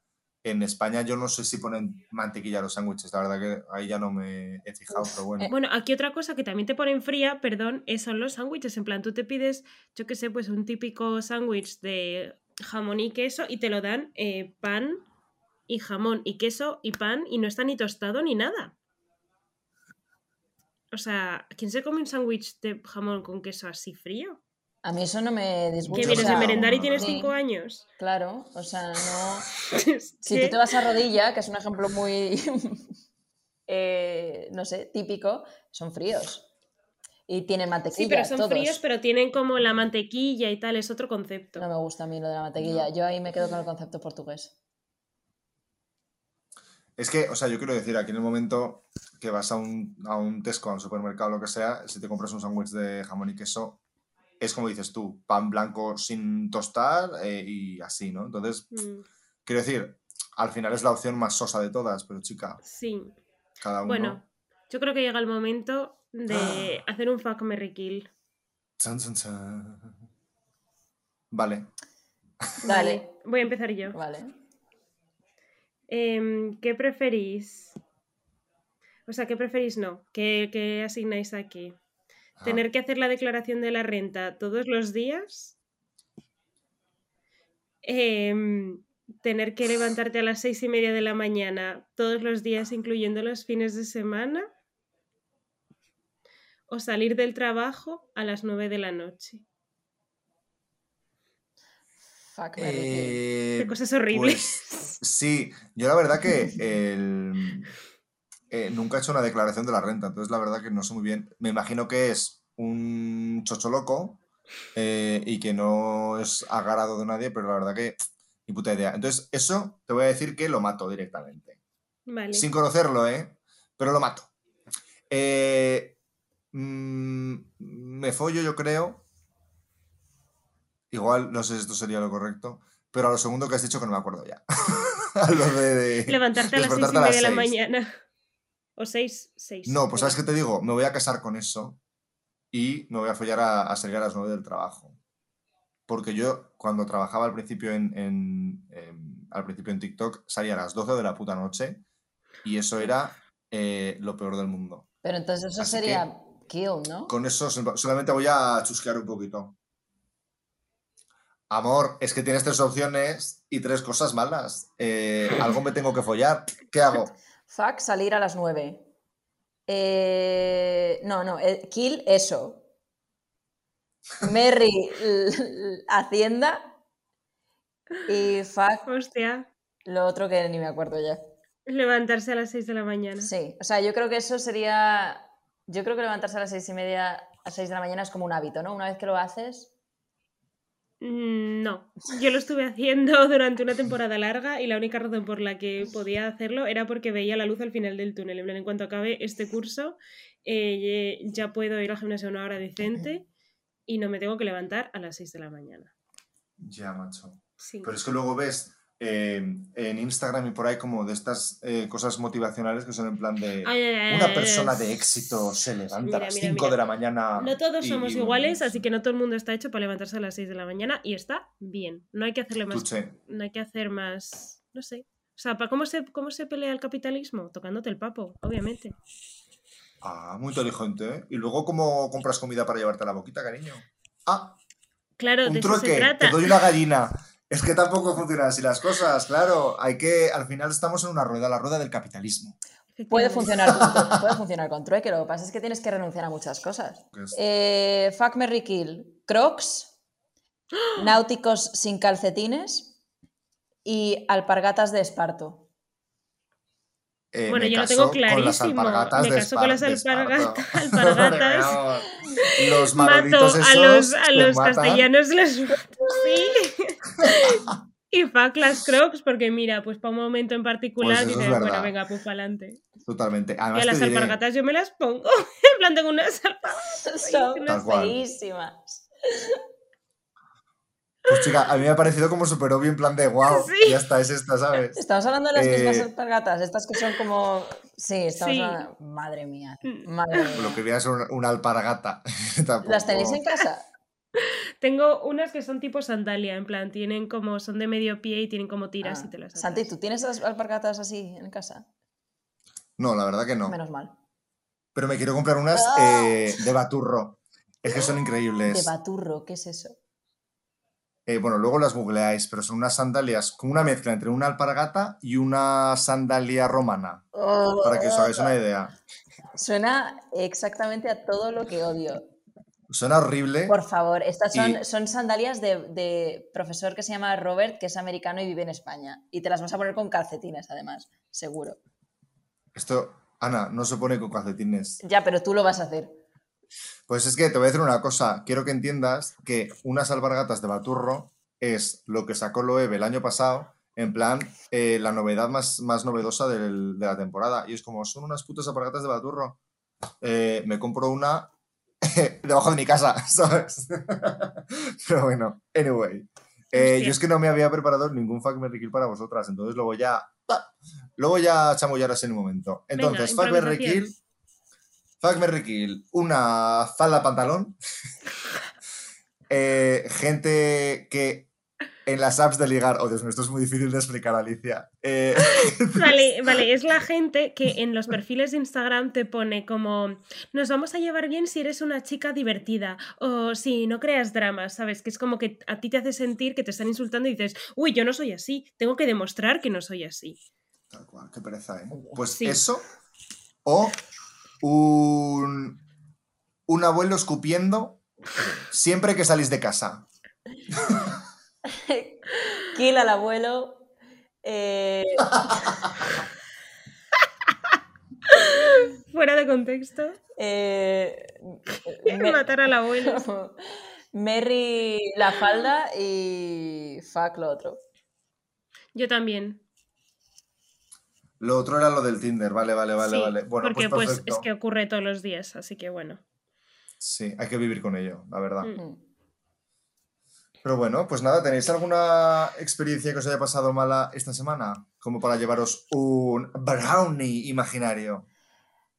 En España yo no sé si ponen mantequilla a los sándwiches, la verdad que ahí ya no me he fijado, pero bueno. Bueno, aquí otra cosa que también te ponen fría, perdón, es- son los sándwiches. En plan, tú te pides, yo qué sé, pues un típico sándwich de jamón y queso y te lo dan eh, pan y jamón y queso y pan y no está ni tostado ni nada. O sea, ¿quién se come un sándwich de jamón con queso así frío? A mí eso no me disgusta. ¿Qué Mucho vienes sé, merendar y tienes sí. cinco años? Claro, o sea, no... Si que- tú te vas a rodilla, que es un ejemplo muy, eh, no sé, típico, son fríos. Y tienen mantequilla, Sí, pero son todos. fríos, pero tienen como la mantequilla y tal, es otro concepto. No me gusta a mí lo de la mantequilla. Yo ahí me quedo con el concepto portugués. Es que, o sea, yo quiero decir, aquí en el momento que vas a un, a un Tesco, a un supermercado, lo que sea, si te compras un sándwich de jamón y queso, es como dices tú, pan blanco sin tostar eh, y así, ¿no? Entonces, Mm, quiero decir, al final es la opción más sosa de todas, pero chica, sí. cada uno... Bueno, yo creo que llega el momento de hacer un fuck Merry Kill. Chan, chan, chan. Vale. Dale. Voy a empezar yo. Vale. Em, ¿Qué preferís? O sea, ¿qué preferís no? ¿Qué, qué asignáis aquí? Ah, ¿Tener que hacer la declaración de la renta todos los días? Em, ¿Tener que levantarte a las seis y media de la mañana todos los días, incluyendo los fines de semana? o salir del trabajo a las 9 de la noche. Fuck. Eh, Qué cosas horribles. pues, sí, yo la verdad que el- eh, nunca he hecho una declaración de la renta, entonces la verdad que no sé muy bien. Me imagino que es un chocho loco eh, y que no es agarrado de nadie, pero la verdad que ni puta idea. Entonces, eso te voy a decir que lo mato directamente. Vale. Sin conocerlo, ¿eh? Pero lo mato. Eh, mm, me follo, yo creo. Igual, no sé si esto sería lo correcto. Pero a lo segundo que has dicho que no me acuerdo ya. a lo de, de Levantarte a las 6 y media de la seis. mañana. O 6, 6. No, pues sabes qué te digo, me voy a casar con eso y me voy a follar a, a salir a las 9 del trabajo. Porque yo, cuando trabajaba al principio en, en- en- al principio en TikTok, salía a las 12 de la puta noche y eso era eh, lo peor del mundo. Pero entonces eso Así sería kill, ¿no? Con eso sol- solamente voy a chusquear un poquito. Amor, es que tienes tres opciones y tres cosas malas. Eh, algo me tengo que follar. ¿Qué hago? Fuck, salir a las 9. Eh, no, no, eh, kill eso. Merry, Hacienda. Y fuck, Hostia. lo otro que ni me acuerdo ya. Levantarse a las 6 de la mañana. Sí, o sea, yo creo que eso sería. Yo creo que levantarse a las seis y media, a 6 de la mañana es como un hábito, ¿no? Una vez que lo haces. Mm, No, yo lo estuve haciendo durante una temporada larga y la única razón por la que podía hacerlo era porque veía la luz al final del túnel. En plan, en cuanto acabe este curso, eh, ya puedo ir al gimnasio a una hora decente y no me tengo que levantar a las 6 de la mañana. Ya, macho. Sí. Pero es que luego ves eh, en Instagram y por ahí como de estas eh, cosas motivacionales que son en plan de Ay, ay, ay, una ay, persona de éxito se levanta Mira, a las mira, 5 mira. de la mañana. No todos y- somos y- iguales, así que no todo el mundo está hecho para levantarse a las 6 de la mañana y está bien. No hay que hacerle más. Tuche. No hay que hacer más. No sé. O sea, ¿para cómo se, cómo se pelea el capitalismo? Tocándote el papo, obviamente. Ah, muy inteligente. ¿eh? Y luego, ¿cómo compras comida para llevarte a la boquita, cariño? Ah, Claro, de un eso se trueque. trata. Te doy una gallina. Es que tampoco funcionan así las cosas, claro. Hay que, al final estamos en una rueda, la rueda del capitalismo. Puede funcionar, con, puede funcionar con trueque, lo que pasa es que tienes que renunciar a muchas cosas. Eh, fuck Merry Kill. Crocs, náuticos sin calcetines y alpargatas de esparto. Eh, Bueno, yo lo tengo clarísimo. alpargatas Me de caso con las alpargatas. Vamos. Los Mato a los, a los castellanos, los mato, sí. y fuck las crocs, porque mira, pues para un momento en particular Pues eso es dices, bueno, verdad. venga, pues para adelante. Totalmente. Y a las diré- alpargatas yo me las pongo. en plan, tengo unas alpargatas. Son feísimas. Pues chica, a mí me ha parecido como súper obvio en plan de wow, Sí. ya está, es esta, ¿sabes? Estamos hablando de las Eh, mismas alpargatas, estas que son como... Sí, estamos Sí. hablando... Madre mía, Mm. madre mía. Lo que viene a ser una, una alpargata. Tampoco- ¿Las tenéis en casa? Tengo unas que son tipo sandalia, en plan, tienen como, son de medio pie y tienen como tiras Ah. y te las Santi. ¿tú tienes las alpargatas así en casa? No, la verdad que no. Menos mal. Pero me quiero comprar unas Ah. eh, de baturro. Es que son De increíbles. baturro, ¿qué es eso? Eh, bueno, luego las googleáis, pero son unas sandalias con una mezcla entre una alpargata y una sandalia romana. Para que os hagáis una idea. Suena exactamente a todo lo que odio. Suena horrible. Por favor, estas son, Y- son sandalias de, de profesor que se llama Robert, que es americano y vive en España. Y te las vas a poner con calcetines, además, seguro. Esto, Ana, no se pone con calcetines. Ya, pero tú lo vas a hacer. Pues es que te voy a decir una cosa. Quiero que entiendas que unas alpargatas de baturro es lo que sacó Loewe el año pasado, en plan, eh, la novedad más, más novedosa del- de la temporada. Y es como, son unas putas alpargatas de baturro. Eh, me compro una debajo de mi casa, ¿sabes? Pero bueno, anyway. Eh, yo es que no me había preparado ningún fuck Merry Kill para vosotras, entonces luego ya. Luego ya chamullaros en un momento. Entonces, fuck Merry improvisación. Kill. Fuck Merry Kill. Una falda pantalón. Eh, gente que en las apps de ligar. Oh, Dios mío, esto es muy difícil de explicar, Alicia. Eh, Vale, vale, es la gente que en los perfiles de Instagram te pone como nos vamos a llevar bien si eres una chica divertida o si no creas dramas, ¿sabes? Que es como que a ti te hace sentir que te están insultando y dices, uy, yo no soy así, tengo que demostrar que no soy así. Tal cual, qué pereza, ¿eh? Pues Sí. eso. O un. un abuelo escupiendo siempre que salís de casa. Kill al abuelo. eh, Fuera de contexto. eh, me- Matar al abuelo. Merry la falda y fuck lo otro. Yo también. Lo otro era lo del Tinder, vale, vale, vale, Sí, vale. Bueno, porque pues pues, perfecto. es que ocurre todos los días, así que bueno. Sí, hay que vivir con ello, la verdad. Mm. Mm. Pero bueno, pues nada, ¿tenéis alguna experiencia que os haya pasado mala esta semana? Como para llevaros un brownie imaginario.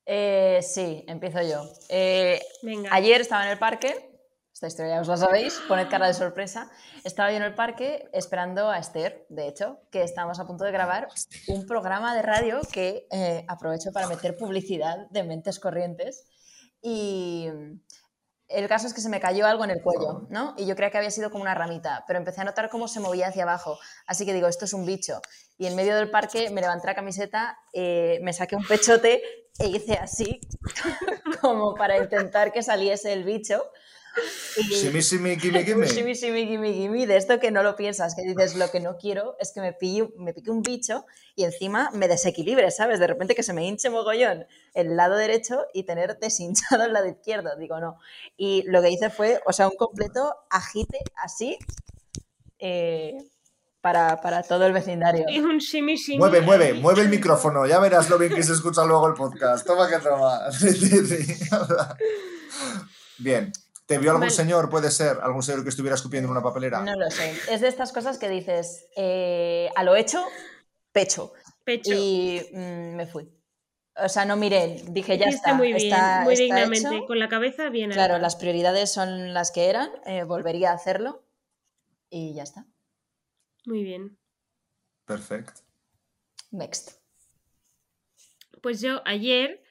Eh, sí, empiezo yo. Eh, Venga. Ayer estaba en el parque, esta historia ya os la sabéis, poned cara de sorpresa. Estaba yo en el parque esperando a Esther, de hecho, que estábamos a punto de grabar un programa de radio que eh, aprovecho para meter publicidad de mentes corrientes. Y el caso es que se me cayó algo en el cuello, ¿no? Y yo creía que había sido como una ramita, pero empecé a notar cómo se movía hacia abajo. Así que digo, esto es un bicho. Y en medio del parque me levanté la camiseta, eh, me saqué un pechote e hice así, como para intentar que saliese el bicho. Y, Shimi, shimi, gimme, un gimme. shimmy, shimmy, gimme, gimme, de esto que no lo piensas, que dices, lo que no quiero es que me, pille, me pique un bicho y encima me desequilibre, ¿sabes? De repente que se me hinche mogollón el lado derecho y tener deshinchado el lado izquierdo. Digo, no. Y lo que hice fue, o sea, un completo agite así eh, para, para todo el vecindario. Es un shimmy shimmy. Mueve, mueve, mueve el micrófono. Ya verás lo bien que se escucha luego el podcast. Toma que toma. Sí, sí, sí. Bien. ¿Te vio algún Vale. señor, puede ser? ¿Algún señor que estuviera escupiendo en una papelera? No lo sé. Es de estas cosas que dices, eh, a lo hecho, pecho. Pecho. Y mm, me fui. O sea, no miré, dije, ya está. muy bien, está- muy está dignamente. hecho. Con la cabeza bien Claro, las prioridades son las que eran, eh, volvería a hacerlo y ya está. Muy bien. Perfecto. Next. Pues yo ayer,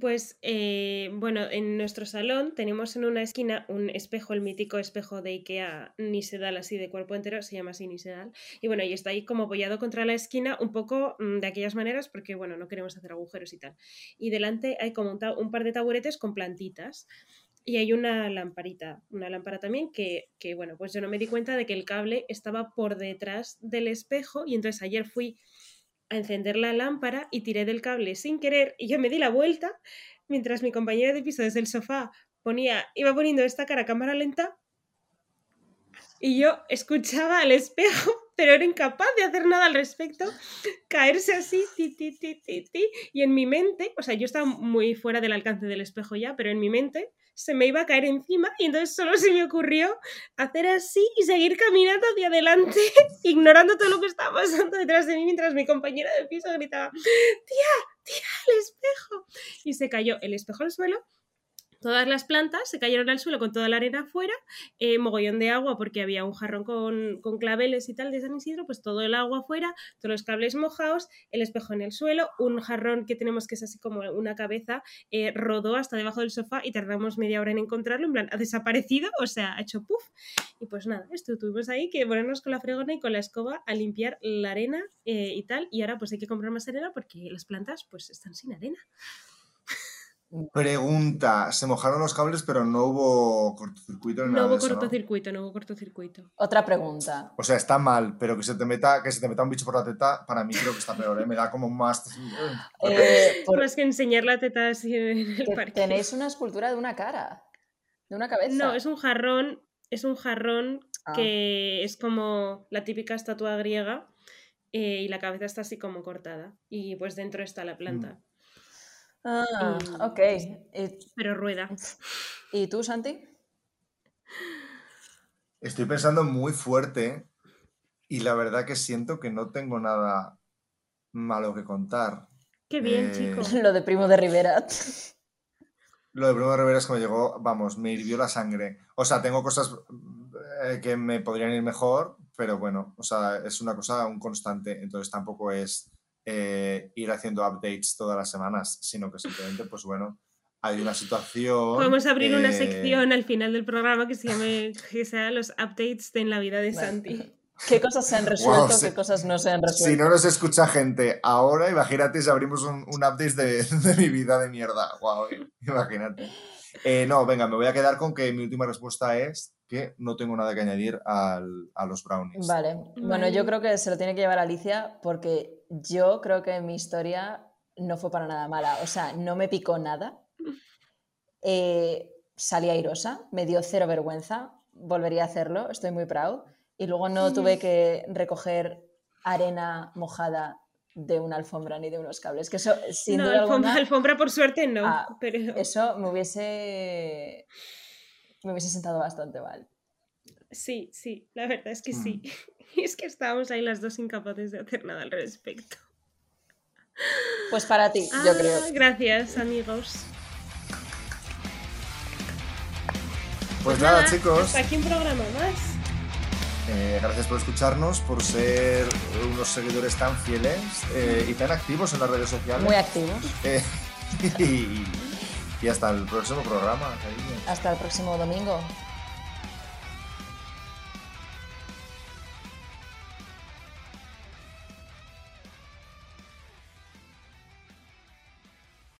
pues eh, bueno, en nuestro salón tenemos en una esquina un espejo, el mítico espejo de Ikea Nisedal, así de cuerpo entero, se llama así Nisedal. Y bueno, y está ahí como apoyado contra la esquina, un poco mm, de aquellas maneras, porque bueno, no queremos hacer agujeros y tal. Y delante hay como un, un par de taburetes con plantitas. Y hay una lamparita, una lámpara también que, que, bueno, pues yo no me di cuenta de que el cable estaba por detrás del espejo y entonces ayer fui a encender la lámpara y tiré del cable sin querer y yo me di la vuelta mientras mi compañera de piso desde el sofá ponía, iba poniendo esta cara a cámara lenta y yo escuchaba al espejo, pero era incapaz de hacer nada al respecto, caerse así, ti, ti, ti, ti, ti, y en mi mente, o sea, yo estaba muy fuera del alcance del espejo ya, pero en mi mente se me iba a caer encima y entonces solo se me ocurrió hacer así y seguir caminando hacia adelante, ignorando todo lo que estaba pasando detrás de mí mientras mi compañera de piso gritaba, tía, tía, el espejo. Y se cayó el espejo al suelo. Todas las plantas se cayeron al suelo con toda la arena afuera, eh, mogollón de agua porque había un jarrón con, con claveles y tal de San Isidro, pues todo el agua afuera, todos los cables mojados, el espejo en el suelo, un jarrón que tenemos que es así como una cabeza, eh, rodó hasta debajo del sofá y tardamos media hora en encontrarlo, en plan, ha desaparecido, o sea, ha hecho puff. Y pues nada, estuvimos ahí que ponernos con la fregona y con la escoba a limpiar la arena eh, y tal, y ahora pues hay que comprar más arena porque las plantas pues están sin arena. Pregunta, se mojaron los cables pero no hubo cortocircuito ni No nada hubo de eso, ¿no? cortocircuito, no hubo cortocircuito. Otra pregunta. O sea, está mal, pero que se te meta, que se te meta un bicho por la teta, para mí creo que está peor, ¿eh? Me da como más. Eh, por- Más que enseñar la teta así en el que parque. tenéis una escultura de una cara, de una cabeza. No, es un jarrón, es un jarrón Ah. que es como la típica estatua griega eh, y la cabeza está así como cortada. Y pues dentro está la planta, Ah, Y- ok. ¿Y, pero rueda. y tú, Santi? Estoy pensando muy fuerte y la verdad que siento que no tengo nada malo que contar. Qué bien, Eh, chico. Lo de Primo de Rivera. Lo de Bruno Rivera es que me llegó, vamos, me hirvió la sangre. O sea, tengo cosas eh, que me podrían ir mejor, pero bueno, o sea, es una cosa un constante, entonces tampoco es eh, ir haciendo updates todas las semanas, sino que simplemente, pues bueno, hay una situación. Podemos abrir una eh, sección al final del programa que se llame que sea los updates de en la vida de Santi. ¿Qué cosas se han resuelto? sí. ¿Qué cosas no se han Si resuelto? no nos escucha gente ahora, imagínate si abrimos un, un update de, de mi vida de mierda. Wow, imagínate. Eh, no, venga, me voy a quedar con que mi última respuesta es que no tengo nada que añadir al- a los brownies. Vale. Bueno, yo creo que se lo tiene que llevar Alicia porque yo creo que mi historia no fue para nada mala. O sea, no me picó nada. Eh, salí airosa, me dio cero vergüenza. Volvería a hacerlo, estoy muy proud. Y luego no tuve que recoger arena mojada de una alfombra ni de unos cables. Que eso, sin no, duda alfombra, alguna, alfombra por suerte no, Ah, pero eso me hubiese, me hubiese sentado bastante mal. sí, sí, la verdad es que Mm. Es que estábamos ahí las dos incapaces de hacer nada al respecto. Pues para ti, yo Ah, creo. Gracias, amigos. Pues nada, Nada, chicos, Hasta aquí un programa más. eh, gracias por escucharnos, por ser unos seguidores tan fieles eh, y tan activos en las redes sociales. Muy activos. Eh, y, y hasta el próximo programa, cariño. Hasta el próximo domingo.